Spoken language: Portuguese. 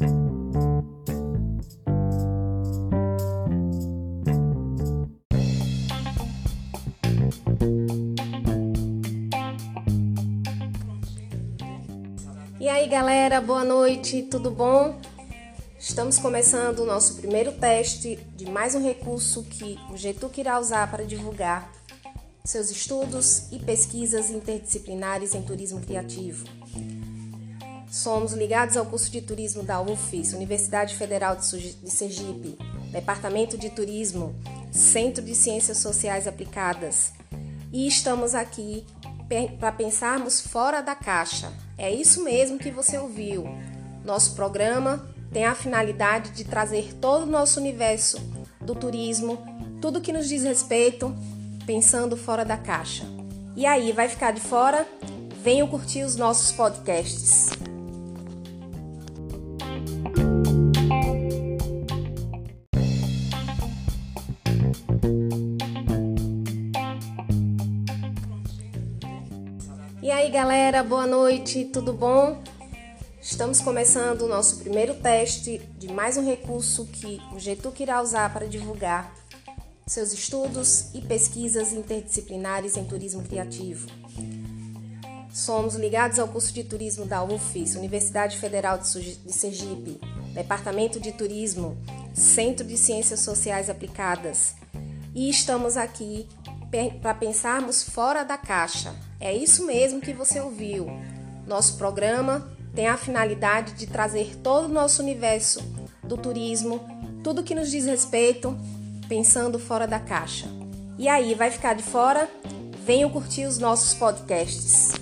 E aí, galera, boa noite, tudo bom? Estamos começando o nosso primeiro teste de mais um recurso que o Getuc irá usar para divulgar seus estudos e pesquisas interdisciplinares em turismo criativo. Somos ligados ao curso de turismo da UFES, Universidade Federal de Sergipe, Departamento de Turismo, Centro de Ciências Sociais Aplicadas, e estamos aqui para pensarmos fora da caixa. É isso mesmo que você ouviu. Nosso programa tem a finalidade de trazer todo o nosso universo do turismo, tudo que nos diz respeito, pensando fora da caixa. E aí, vai ficar de fora? Venham curtir os nossos podcasts. E aí, galera, boa noite, tudo bom? Estamos começando o nosso primeiro teste de mais um recurso que o Getuc irá usar para divulgar seus estudos e pesquisas interdisciplinares em turismo criativo. Somos ligados ao curso de turismo da UFES, Universidade Federal de Sergipe, Departamento de Turismo, Centro de Ciências Sociais Aplicadas, e estamos aqui para pensarmos fora da caixa. É isso mesmo que você ouviu. Nosso programa tem a finalidade de trazer todo o nosso universo do turismo, tudo que nos diz respeito, pensando fora da caixa. E aí, vai ficar de fora? Venham curtir os nossos podcasts.